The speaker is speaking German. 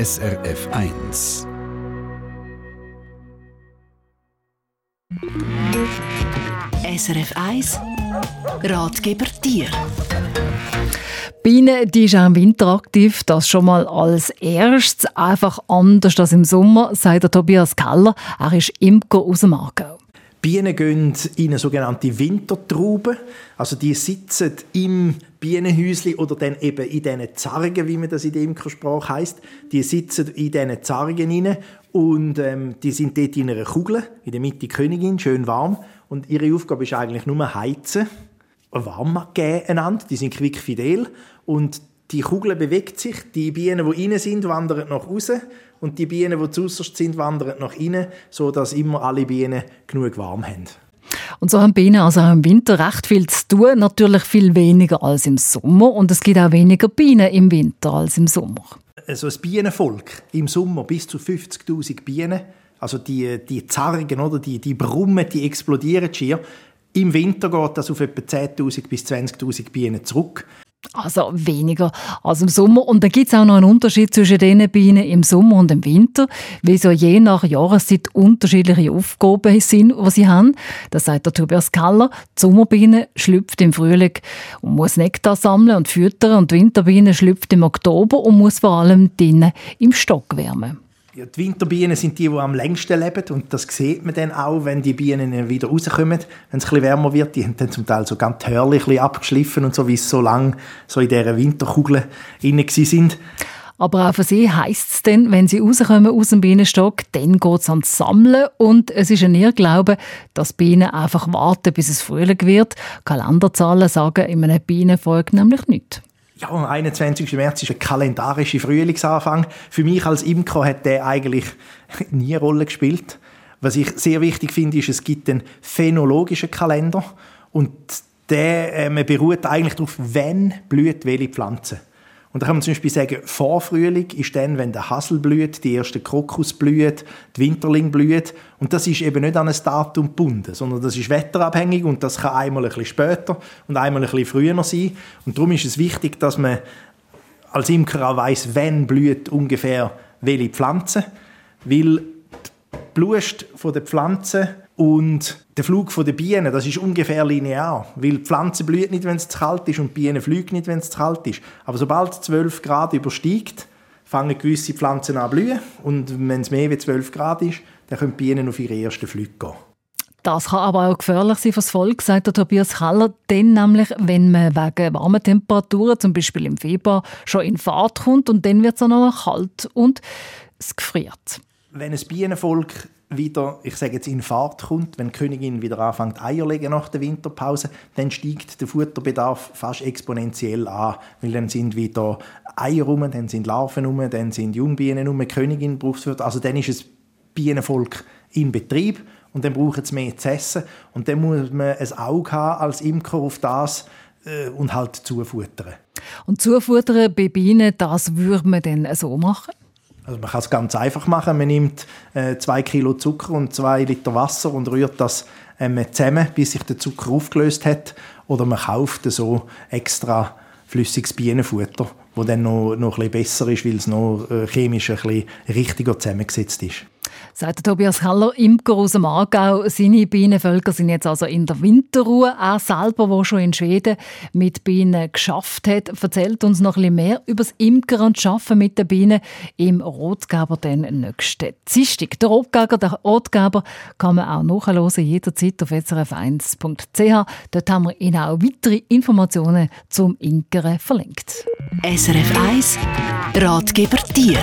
SRF 1. SRF 1 Ratgeber Tier Biene, die ist auch im Winter aktiv, das schon mal als erstes, einfach anders als im Sommer, sagt der Tobias Keller. Er ist Imker aus dem Aargau. Bienen gehen in eine sogenannte Wintertraube. Also die sitzen im Bienenhäuschen oder dann eben in diesen Zargen, wie man das in der Imkersprache heisst. Die sitzen in diesen Zargen rein und ähm, die sind dort in einer Kugel, in der Mitte Königin, schön warm. Und ihre Aufgabe ist eigentlich nur heizen, warm geben einander. Die sind quickfidel und die Kugel bewegt sich. Die Bienen, die innen sind, wandern nach außen und die Bienen, die zu sind, wandern nach innen, sodass immer alle Bienen genug warm haben. Und so haben Bienen also auch im Winter recht viel zu tun, natürlich viel weniger als im Sommer und es gibt auch weniger Bienen im Winter als im Sommer. Also das Bienenvolk im Sommer bis zu 50.000 Bienen, also die, die Zargen, oder, die, die Brummen, die explodieren schier. Im Winter geht das auf etwa 10.000 bis 20.000 Bienen zurück. Also weniger als im Sommer. Und da gibt es auch noch einen Unterschied zwischen den Bienen im Sommer und im Winter, weil so je nach Jahreszeit unterschiedliche Aufgaben sind, die sie haben. Das sagt der Tobias Keller. Die Sommerbiene schlüpft im Frühling und muss Nektar sammeln und füttern und die Winterbiene schlüpft im Oktober und muss vor allem drinnen im Stock wärmen. Ja, die Winterbienen sind die, die am längsten leben und das sieht man dann auch, wenn die Bienen wieder rauskommen, wenn es ein bisschen wärmer wird. Die haben dann zum Teil so ganz hörlich abgeschliffen und so, wie sie so lange so in dieser Winterkugel inne sind. Aber auch für sie heisst es dann, wenn sie rauskommen aus dem Bienenstock, dann geht es ans Sammeln und es ist ein Irrglaube, dass Bienen einfach warten, bis es Frühling wird. Kalenderzahlen sagen in einem Bienenvolk nämlich nichts. Ja, am 21. März ist ein kalendarischer Frühlingsanfang. Für mich als Imker hat der eigentlich nie eine Rolle gespielt. Was ich sehr wichtig finde, ist, es gibt einen phänologischen Kalender und der äh, beruht eigentlich darauf, wann blüht welche Pflanze. Und da kann man zum Beispiel sagen, Vorfrühling ist dann, wenn der Hassel blüht, die erste Krokus blüht, die Winterling blüht. Und das ist eben nicht an ein Datum gebunden, sondern das ist wetterabhängig und das kann einmal ein bisschen später und einmal ein bisschen früher sein. Und darum ist es wichtig, dass man als Imker auch weiss, wann blüht ungefähr welche Pflanze, weil die Blust der Pflanze und der Flug der Bienen, das ist ungefähr linear, weil die Pflanze blüht nicht, wenn es zu kalt ist und die Bienen fliegen nicht, wenn es zu kalt ist. Aber sobald es 12 Grad übersteigt, fangen gewisse Pflanzen an zu blühen und wenn es mehr als 12 Grad ist, dann können die Bienen auf ihre ersten Flüge gehen. Das kann aber auch gefährlich sein fürs Volk, sagt der Tobias Keller. Denn nämlich, wenn man wegen warmen Temperaturen, zum Beispiel im Februar, schon in Fahrt kommt und dann wird es auch noch kalt und es gefriert. Wenn ein Bienenvolk wieder, ich sage jetzt, in Fahrt kommt, wenn die Königin wieder anfängt Eier legen nach der Winterpause, dann steigt der Futterbedarf fast exponentiell an, weil dann sind wieder Eier rum, dann sind Larven rum, dann sind Jungbienen rum, die Königin braucht Futter, also dann ist es Bienenvolk in Betrieb und dann braucht es mehr zu essen und dann muss man ein Auge haben als Imker auf das äh, und halt zufuttern. Und zufuttern bei Bienen, das würde man dann so machen? Also man kann es ganz einfach machen. Man nimmt äh, zwei Kilo Zucker und zwei Liter Wasser und rührt das ähm, zusammen, bis sich der Zucker aufgelöst hat. Oder man kauft so extra flüssiges Bienenfutter, wo dann noch, noch ein bisschen besser ist, weil es noch äh, chemisch ein bisschen richtiger zusammengesetzt ist. Sagt Tobias Keller, Imker aus dem Aargau. Seine Bienenvölker sind jetzt also in der Winterruhe. Er selber, der schon in Schweden mit Bienen geschafft hat, erzählt uns noch ein bisschen mehr über das Imkern und Schaffen mit den Bienen im Rotgeber den nächsten Dienstag. Der Rotgeber, der Rotgeber kann man auch nachhören, jederzeit auf srf1.ch. Dort haben wir Ihnen auch weitere Informationen zum Imkern verlinkt. SRF 1 Ratgeber Tier